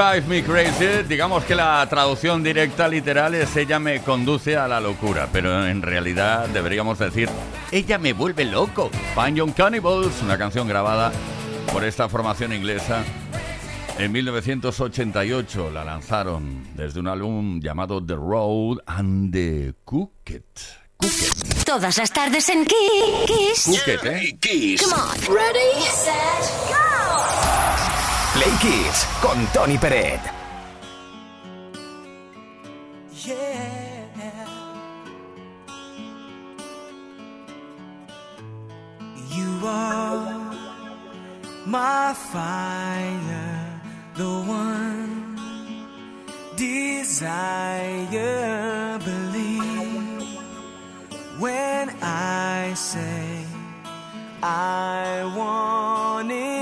Drive Me Crazy, digamos que la traducción directa literal es ella me conduce a la locura, pero en realidad deberíamos decir ella me vuelve loco. Fine Young Cannibals, una canción grabada por esta formación inglesa en 1988. La lanzaron desde un álbum llamado The Road and the Cooked. Todas las tardes en Kiss. Cooked, ¿eh? Kiss. Come on. Ready, set, go. Play Kids con Tony Peret. You are my fire, the one desire. Believe when I say I want it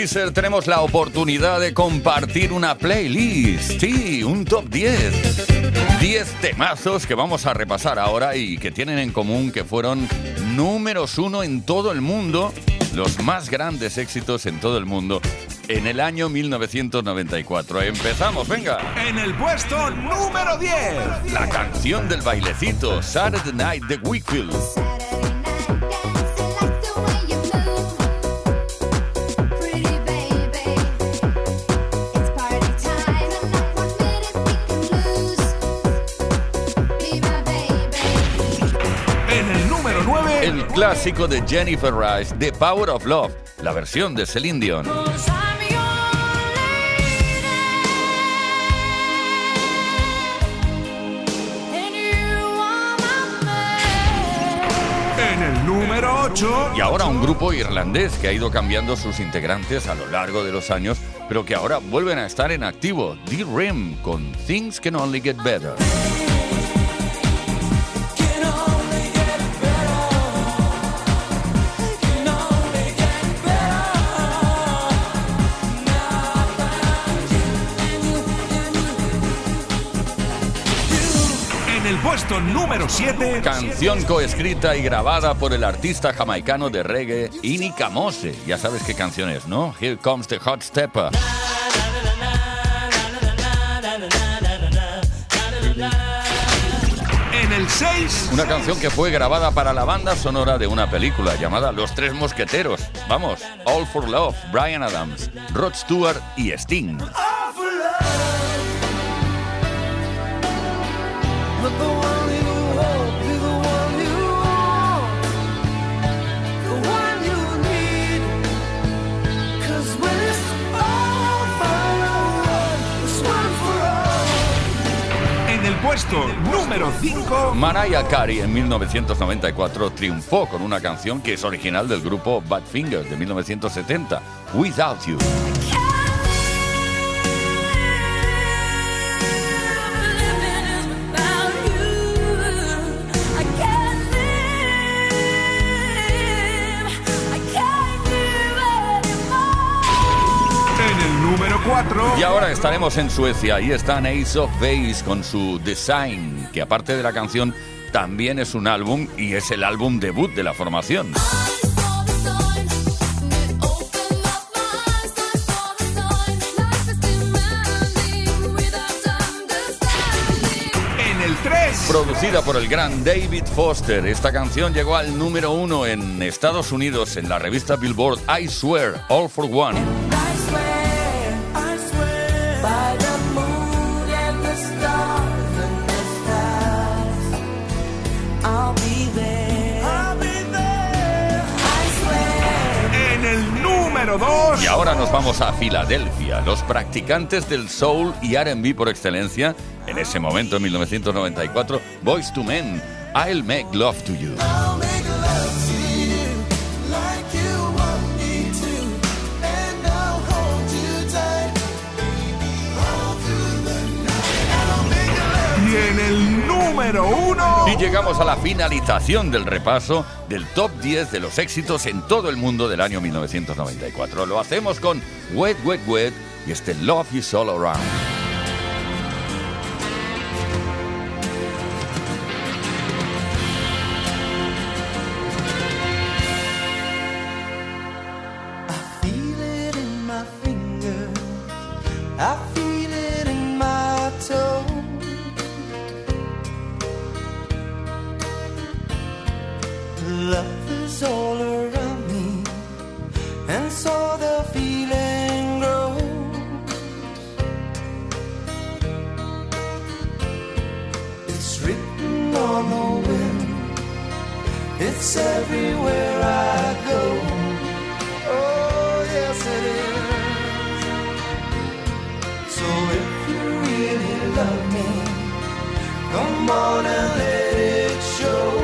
Kisser, tenemos la oportunidad de compartir una playlist. Sí, un top 10. 10 temazos que vamos a repasar ahora y que tienen en común que fueron números uno en todo el mundo, los más grandes éxitos en todo el mundo en el año 1994. Empezamos, venga. En el puesto número 10. La canción del bailecito, Saturday Night de Wickfield. Clásico de Jennifer Rice, The Power of Love, la versión de Celine Dion. En el número 8. Y ahora un grupo irlandés que ha ido cambiando sus integrantes a lo largo de los años, pero que ahora vuelven a estar en activo. The Rim con Things Can Only Get Better. Puesto número 7. Canción coescrita y grabada por el artista jamaicano de reggae Inika Mose. Ya sabes qué canción es, ¿no? Here Comes the Hot Stepper. En el 6. Una canción que fue grabada para la banda sonora de una película llamada Los Tres Mosqueteros. Vamos, All for Love, Brian Adams, Rod Stewart y Sting. En el puesto número 5. Mariah Carey en 1994 triunfó con una canción que es original del grupo Badfinger de 1970, Without You. Y ahora estaremos en Suecia. Ahí están Ace of Base con su Design, que aparte de la canción también es un álbum y es el álbum debut de la formación. En el 3. Producida por el gran David Foster, esta canción llegó al número uno en Estados Unidos en la revista Billboard I Swear, All for One. Vamos a Filadelfia, los practicantes del soul y R&B por excelencia, en ese momento en 1994, Boys to Men, I'll Make Love to You. Número 1. Y llegamos a la finalización del repaso del top 10 de los éxitos en todo el mundo del año 1994. Lo hacemos con Wet, Wet, Wet y este Love Is All Around. Love me, come on and let it show.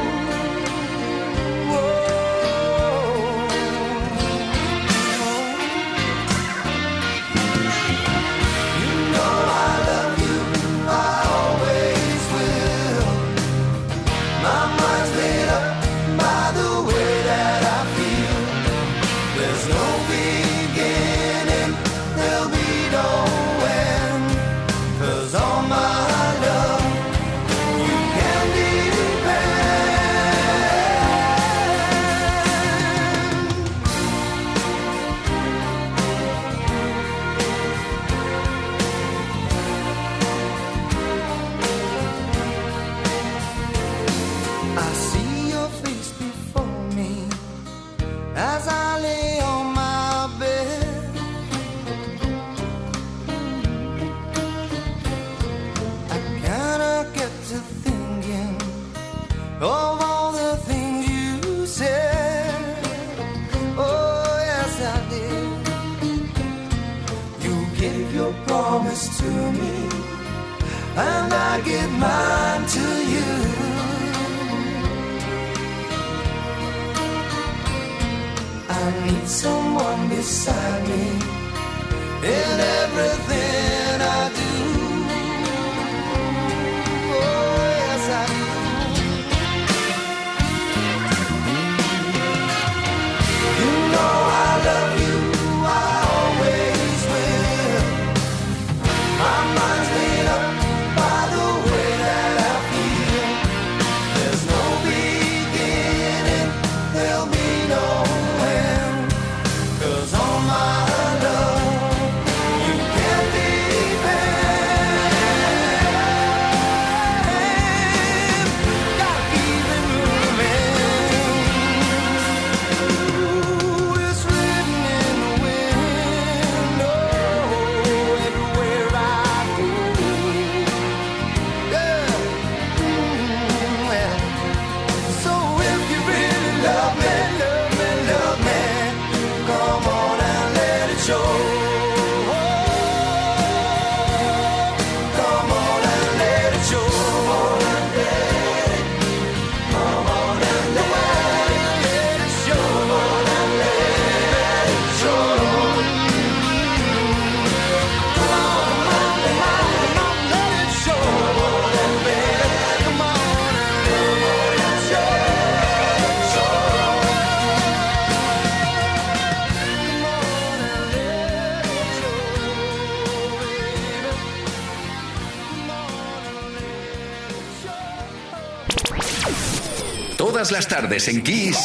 las tardes en Kiss.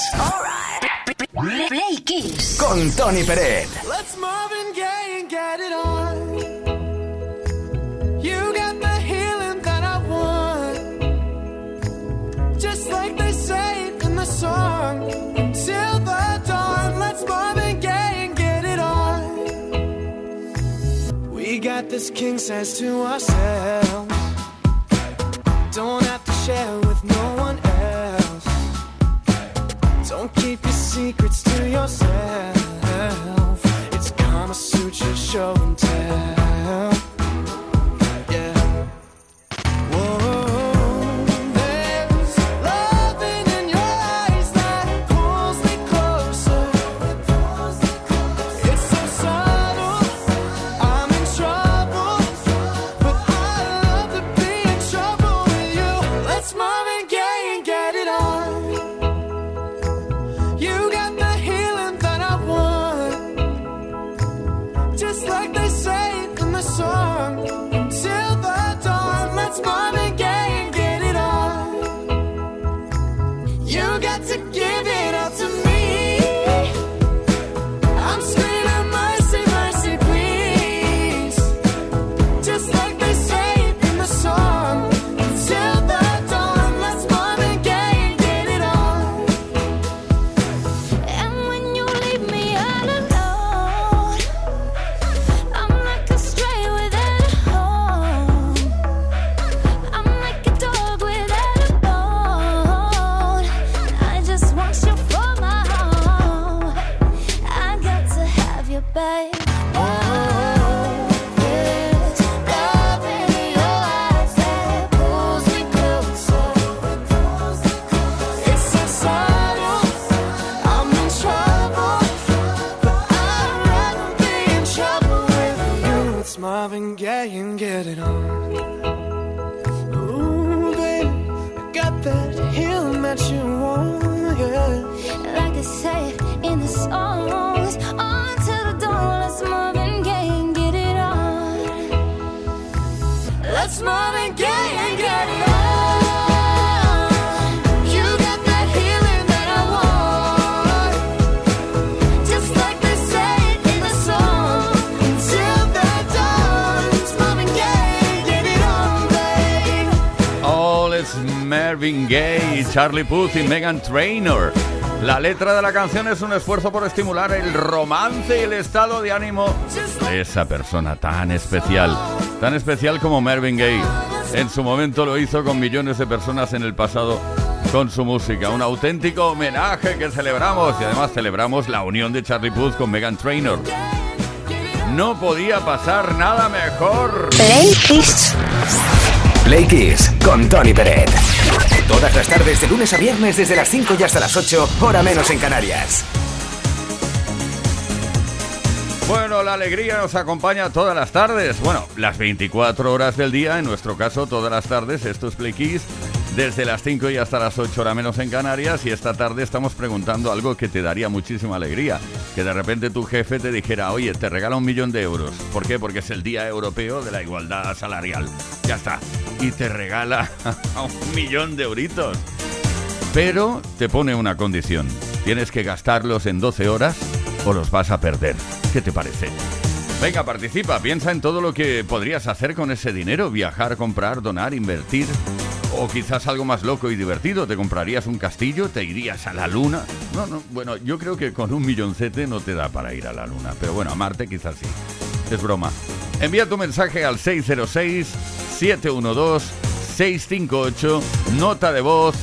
Right. Play Kiss. Con Tony Pérez. Let's Marvin Gaye and get it on. You got the healing that I want. Just like they say in the song. Till the dawn, let's Marvin Gaye and get it on. We got this king says to ourselves. Don't have to share with no one. Don't keep your secrets to yourself. Marvin Gaye and get it on. Ooh, baby, I got that heel that you want, yeah. Like they say in the songs. Marvin Gaye, Charlie Puth y Megan Trainor. La letra de la canción es un esfuerzo por estimular el romance y el estado de ánimo de esa persona tan especial, tan especial como Marvin Gaye. En su momento lo hizo con millones de personas en el pasado con su música. Un auténtico homenaje que celebramos y además celebramos la unión de Charlie Puth con Megan Trainor. No podía pasar nada mejor. Play Kiss. Play Kiss con Tony Peret. Todas las tardes de lunes a viernes desde las 5 y hasta las 8, hora menos en Canarias. Bueno, la alegría nos acompaña todas las tardes. Bueno, las 24 horas del día, en nuestro caso todas las tardes. Esto es Play desde las 5 y hasta las 8 hora menos en Canarias. Y esta tarde estamos preguntando algo que te daría muchísima alegría. Que de repente tu jefe te dijera, oye, te regala un millón de euros. ¿Por qué? Porque es el Día Europeo de la Igualdad Salarial. Ya está. Y te regala un millón de euritos. Pero te pone una condición. Tienes que gastarlos en 12 horas o los vas a perder. ¿Qué te parece? Venga, participa, piensa en todo lo que podrías hacer con ese dinero, viajar, comprar, donar, invertir. O quizás algo más loco y divertido, te comprarías un castillo, te irías a la luna. No, no, bueno, yo creo que con un milloncete no te da para ir a la luna, pero bueno, a Marte quizás sí. Es broma. Envía tu mensaje al 606-712-658, nota de voz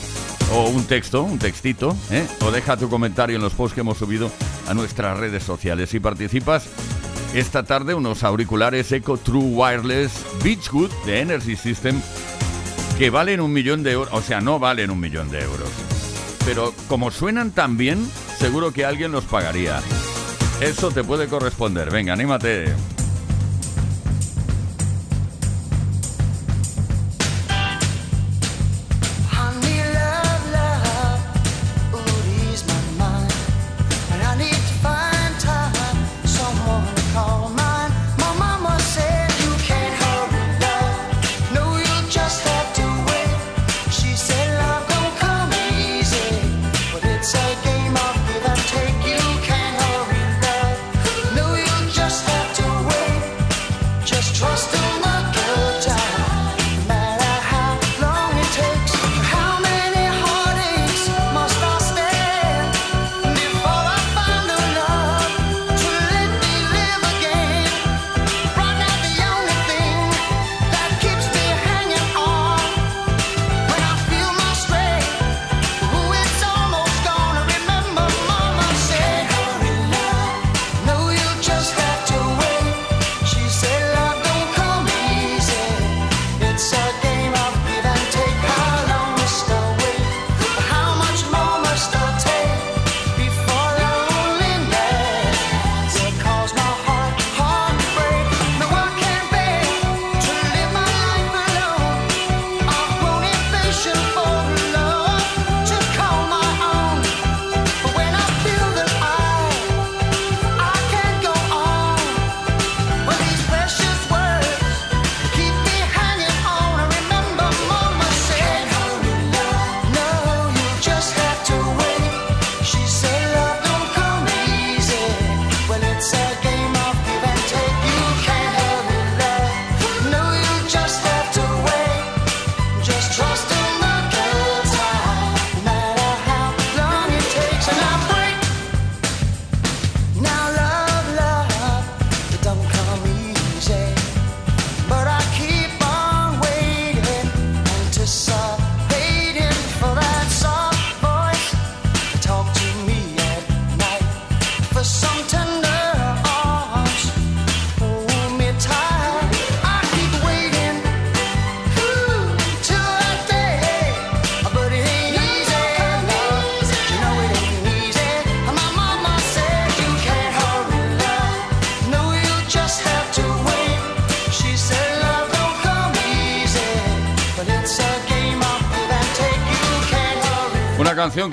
o un texto, un textito, ¿eh? o deja tu comentario en los posts que hemos subido a nuestras redes sociales. Si participas esta tarde, unos auriculares Eco True Wireless Beachwood de Energy System que valen un millón de euros, o sea, no valen un millón de euros. Pero como suenan tan bien, seguro que alguien los pagaría. Eso te puede corresponder. Venga, anímate.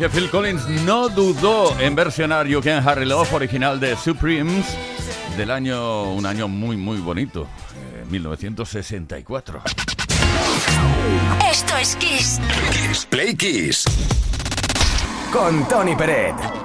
Que Phil Collins no dudó en versionar You Can Harry Love, original de Supremes, del año, un año muy, muy bonito, eh, 1964. Esto es Kiss. Kiss. Play Kiss. Con Tony Peret.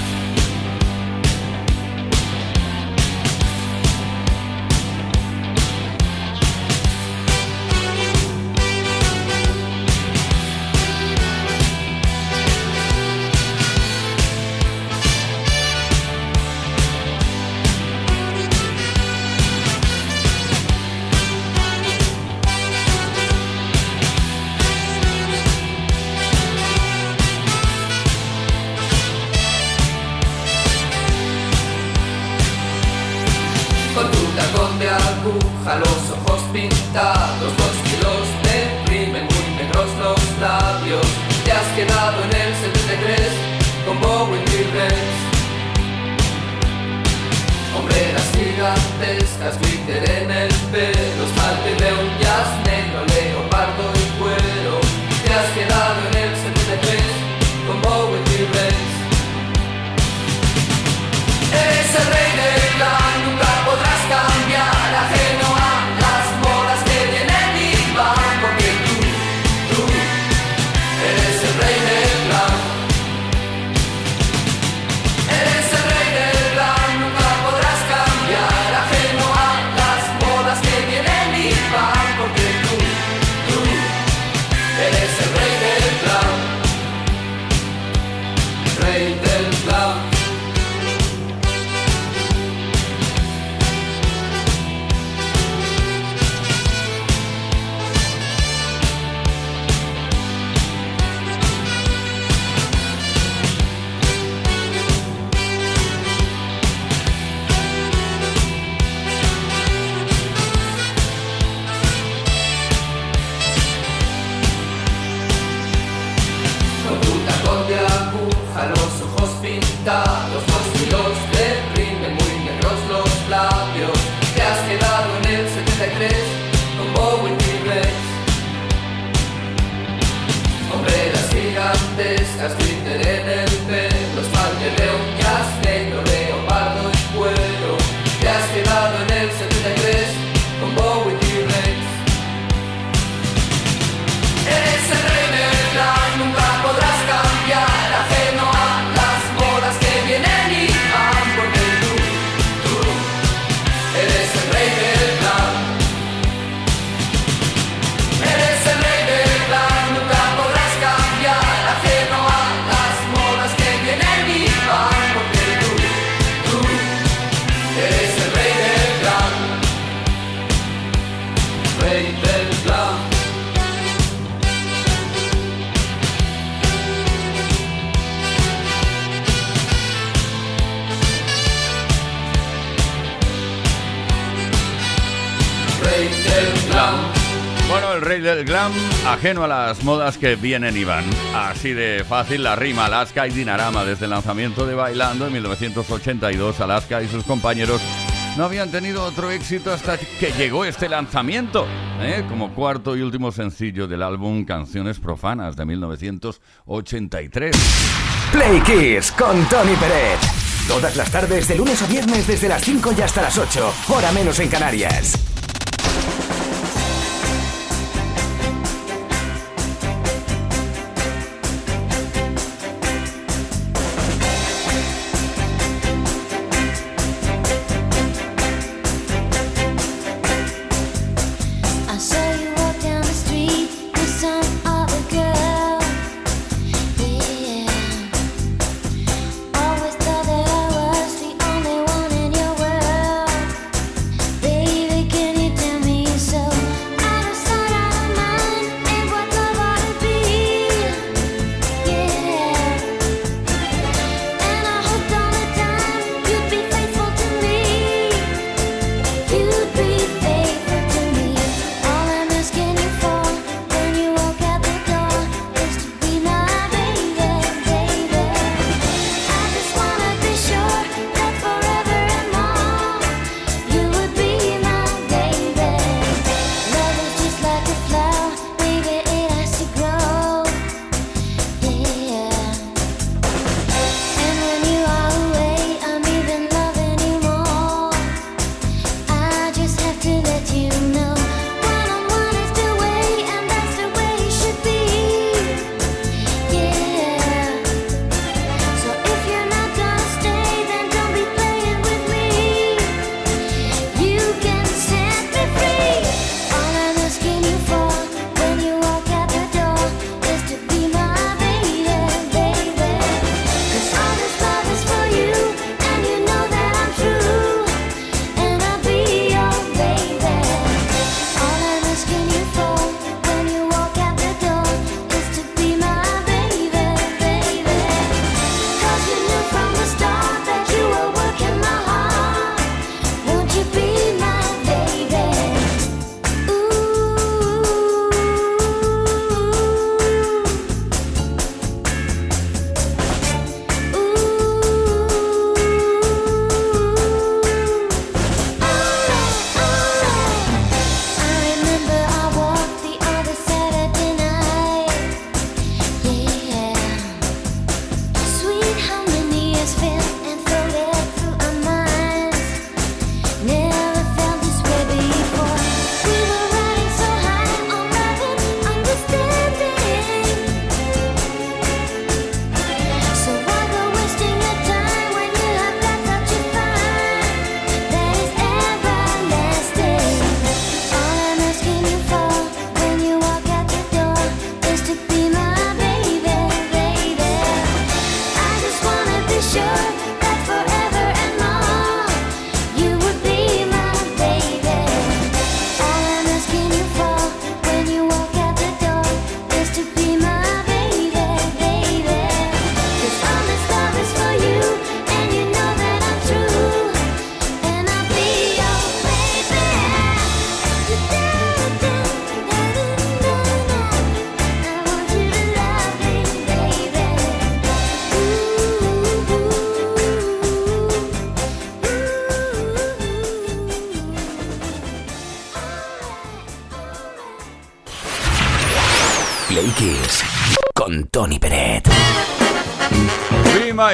Del glam, ajeno a las modas que vienen y van. Así de fácil la rima Alaska y Dinarama desde el lanzamiento de Bailando en 1982. Alaska y sus compañeros no habían tenido otro éxito hasta que llegó este lanzamiento, ¿eh? como cuarto y último sencillo del álbum Canciones Profanas de 1983. Play Kiss con Tony Peret. Todas las tardes, de lunes a viernes, desde las 5 y hasta las 8, hora menos en Canarias.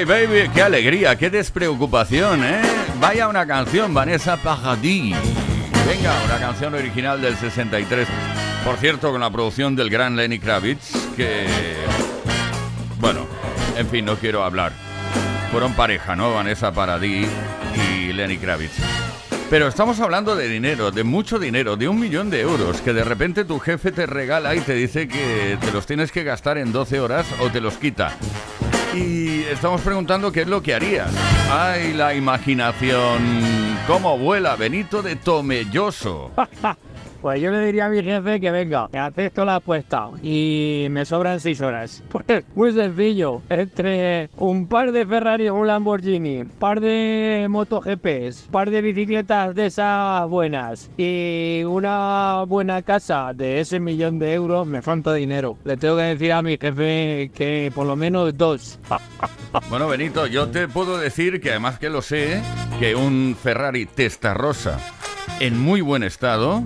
Baby, qué alegría, qué despreocupación, ¿eh? Vaya una canción, Vanessa Paradis. Venga, una canción original del 63. Por cierto, con la producción del gran Lenny Kravitz, que... Bueno, en fin, no quiero hablar. Fueron pareja, ¿no? Vanessa Paradis y Lenny Kravitz. Pero estamos hablando de dinero, de mucho dinero, de un millón de euros, que de repente tu jefe te regala y te dice que te los tienes que gastar en 12 horas o te los quita. Y estamos preguntando qué es lo que harías. ¡Ay, la imaginación! ¿Cómo vuela Benito de Tomelloso? Pues yo le diría a mi jefe que venga, que acepto la apuesta y me sobran seis horas. Pues muy sencillo, entre un par de Ferrari un Lamborghini, par de MotoGPs, par de bicicletas de esas buenas y una buena casa de ese millón de euros, me falta dinero. Le tengo que decir a mi jefe que por lo menos dos. Bueno, Benito, yo te puedo decir que además que lo sé, que un Ferrari Testarossa en muy buen estado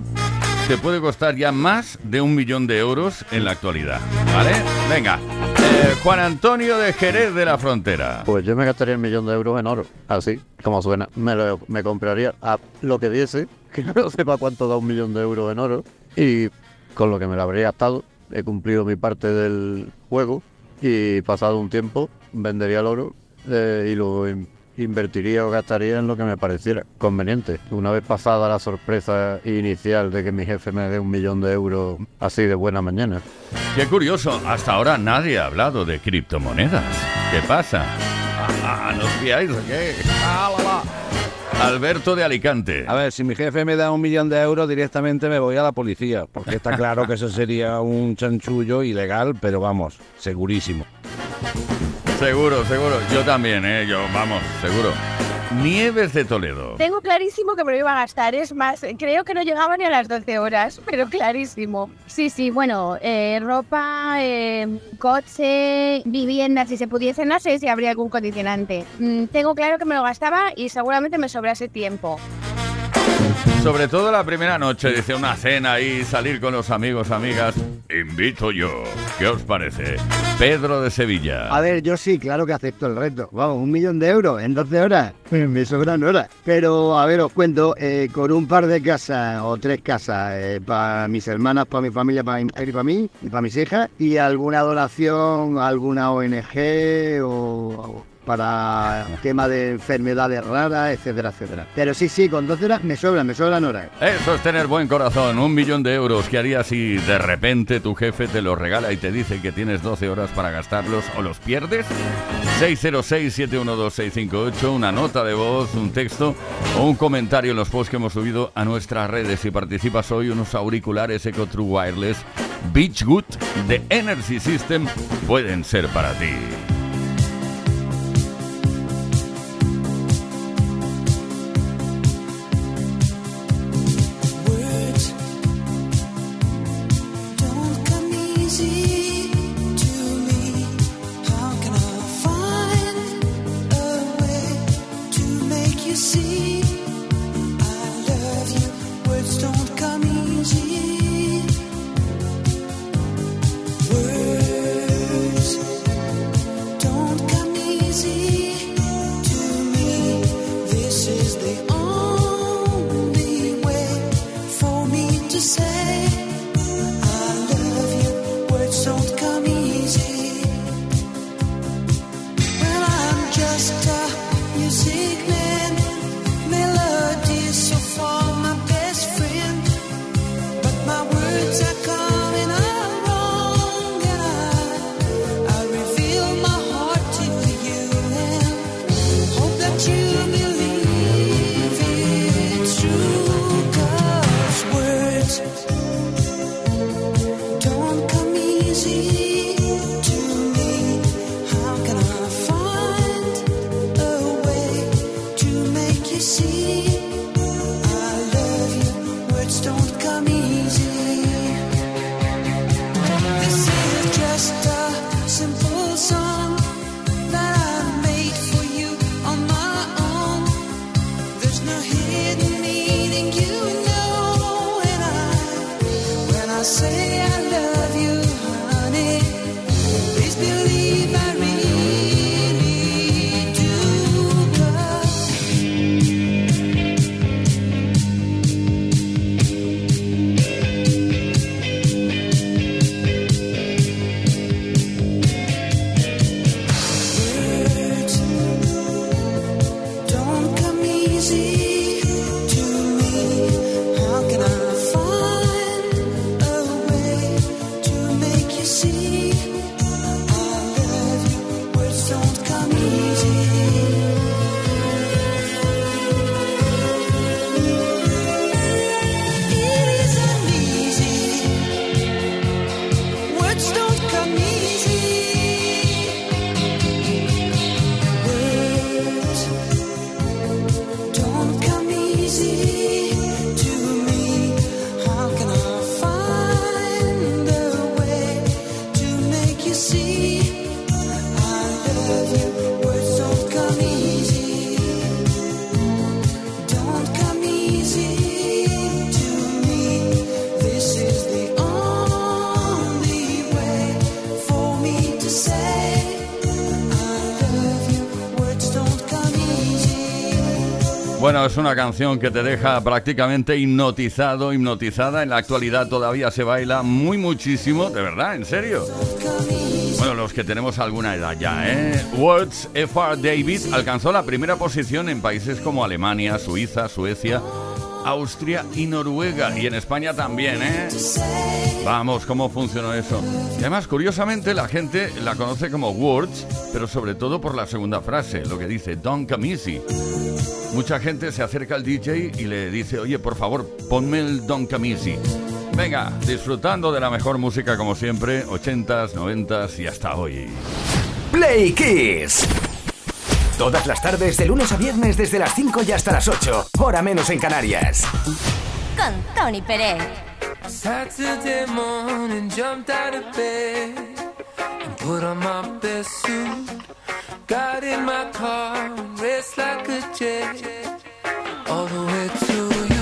te puede costar ya más de un millón de euros en la actualidad. ¿Vale? Venga. Eh, Juan Antonio de Jerez de la Frontera. Pues yo me gastaría el millón de euros en oro, así como suena. Me, lo- me compraría a lo que diese, que no sepa cuánto da un millón de euros en oro, y con lo que me lo habría gastado, he cumplido mi parte del juego, y pasado un tiempo vendería el oro eh, y lo invertiría o gastaría en lo que me pareciera conveniente. Una vez pasada la sorpresa inicial de que mi jefe me dé un millón de euros así de buena mañana. Qué curioso, hasta ahora nadie ha hablado de criptomonedas. ¿Qué pasa? Ah, ¿No os fiáis o qué? Ah, la, la. Alberto de Alicante. A ver, si mi jefe me da un millón de euros, directamente me voy a la policía, porque está claro que eso sería un chanchullo ilegal, pero vamos, segurísimo. Seguro, seguro. Yo también, ¿eh? Yo, vamos, seguro. Nieves de Toledo. Tengo clarísimo que me lo iba a gastar. Es más, creo que no llegaba ni a las 12 horas, pero clarísimo. Sí, sí, bueno, eh, ropa, eh, coche, vivienda, si se pudiese, no sé si habría algún condicionante. Mm, tengo claro que me lo gastaba y seguramente me sobrase tiempo. Sobre todo la primera noche, dice una cena y salir con los amigos, amigas. Invito yo. ¿Qué os parece? Pedro de Sevilla. A ver, yo sí, claro que acepto el reto. Vamos, un millón de euros en 12 horas. Me sobran horas. Pero, a ver, os cuento, eh, con un par de casas o tres casas para mis hermanas, para mi familia, para mi mujer y para mí, y para mis hijas, y alguna donación, alguna ONG o para tema de enfermedades raras, etcétera, etcétera. Pero sí, sí, con 12 horas me sobran, me sobran horas. Eso es tener buen corazón. Un millón de euros. ¿Qué harías si de repente tu jefe te los regala y te dice que tienes 12 horas para gastarlos o los pierdes? 606-712-658, una nota de voz, un texto o un comentario en los posts que hemos subido a nuestras redes. Si participas hoy, unos auriculares Eco True Wireless Beachwood de Energy System pueden ser para ti. Es una canción que te deja prácticamente hipnotizado, hipnotizada. En la actualidad todavía se baila muy muchísimo, de verdad, en serio. Bueno, los que tenemos alguna edad ya, ¿eh? Words F.R. David alcanzó la primera posición en países como Alemania, Suiza, Suecia, Austria y Noruega. Y en España también, ¿eh? Vamos, ¿cómo funcionó eso? Además, curiosamente, la gente la conoce como Words, pero sobre todo por la segunda frase, lo que dice Don't come easy. Mucha gente se acerca al DJ y le dice, oye, por favor, ponme el Don Camisi. Venga, disfrutando de la mejor música como siempre, 80s, 90s y hasta hoy. Play Kiss. Todas las tardes, de lunes a viernes, desde las 5 y hasta las 8, hora menos en Canarias. Con Tony Pérez. Saturday morning, jumped out of bed and put on my best suit. Got in my car, raced like a jet all the way to you.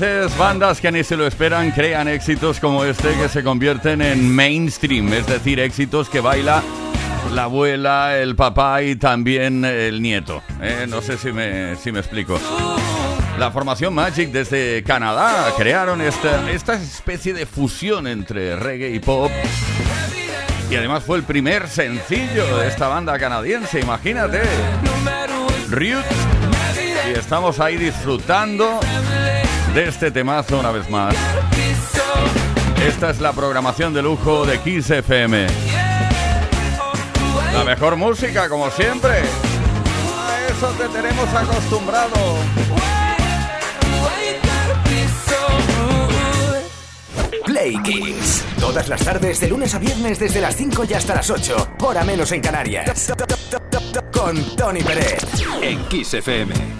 veces bandas que ni se lo esperan crean éxitos como este que se convierten en mainstream, es decir, éxitos que baila la abuela, el papá y también el nieto. ¿eh? No sé si me, si me explico. La formación Magic desde Canadá crearon esta, esta especie de fusión entre reggae y pop. Y además fue el primer sencillo de esta banda canadiense, imagínate. Roots. Y estamos ahí disfrutando de este temazo una vez más. Esta es la programación de lujo de Kiss FM. La mejor música, como siempre. A eso te tenemos acostumbrado. Play Kings. Todas las tardes, de lunes a viernes, desde las 5 y hasta las 8. Hora menos en Canarias. Con Tony Pérez. En Kiss FM.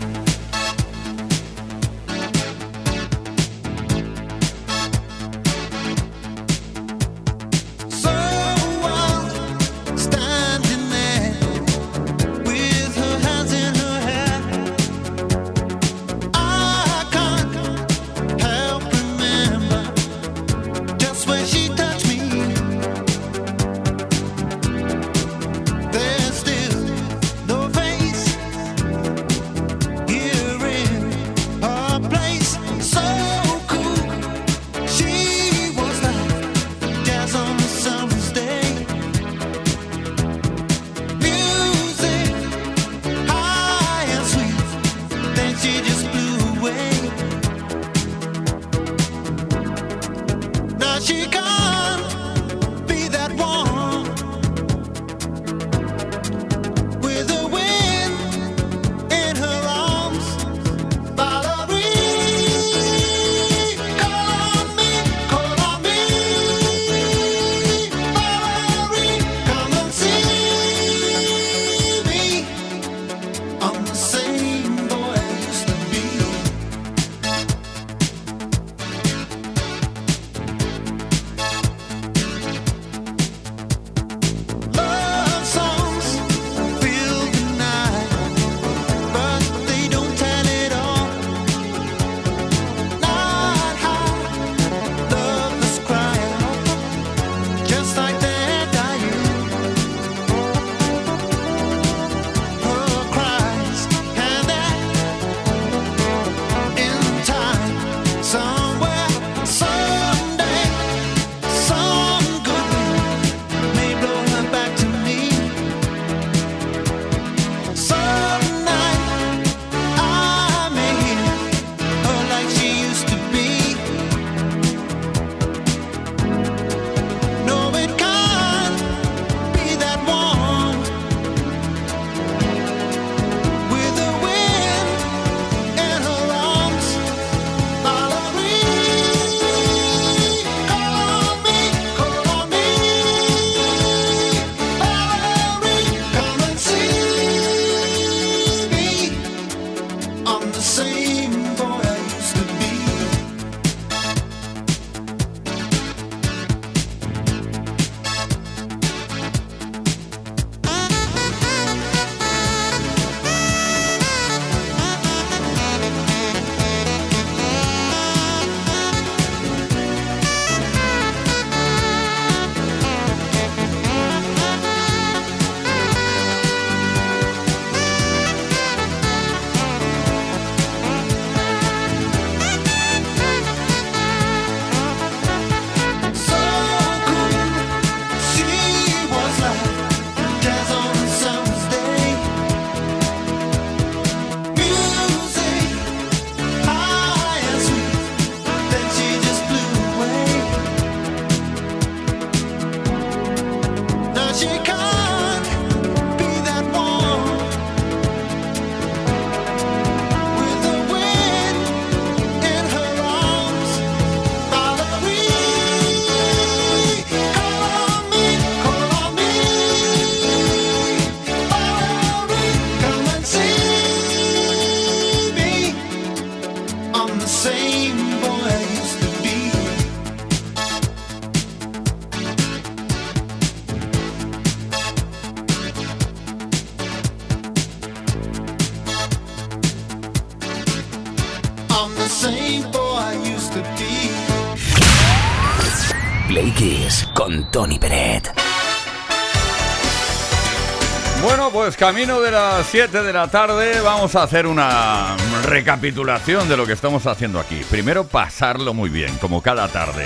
camino de las 7 de la tarde vamos a hacer una recapitulación de lo que estamos haciendo aquí. Primero pasarlo muy bien, como cada tarde.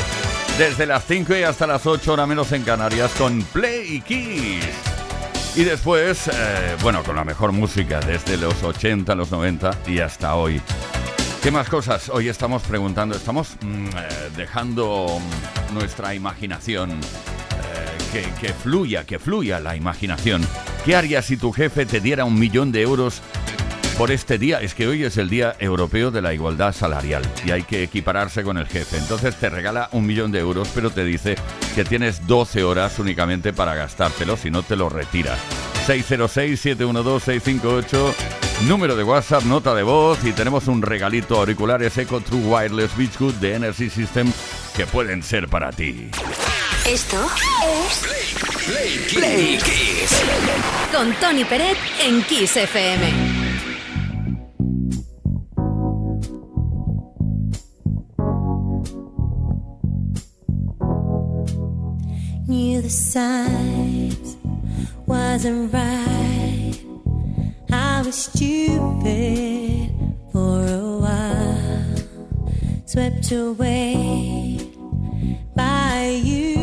Desde las 5 y hasta las 8 hora menos en Canarias con Play y Kiss. Y después, eh, bueno, con la mejor música desde los 80, los 90 y hasta hoy. ¿Qué más cosas? Hoy estamos preguntando, estamos mm, eh, dejando nuestra imaginación eh, que fluya, que fluya la imaginación. ¿Qué harías si tu jefe te diera un millón de euros por este día? Es que hoy es el Día Europeo de la Igualdad Salarial y hay que equipararse con el jefe. Entonces te regala un millón de euros, pero te dice que tienes 12 horas únicamente para gastártelo, si no te lo retira. 606-712-658, número de WhatsApp, nota de voz y tenemos un regalito auriculares Eco True Wireless Beach Good de Energy System que pueden ser para ti. Esto es Play Kiss. con Tony Peret en Kiss FM. knew the signs wasn't right. I was stupid for a while, swept away by you, and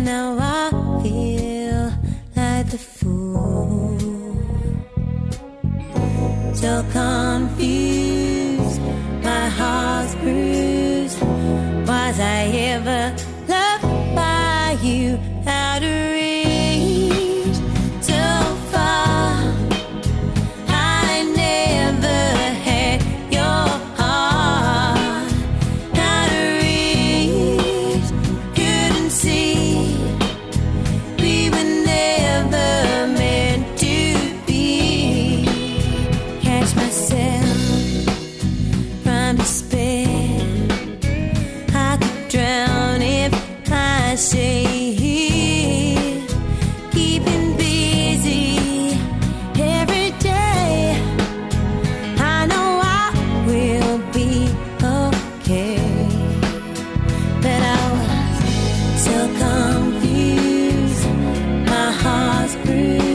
now I feel breathe.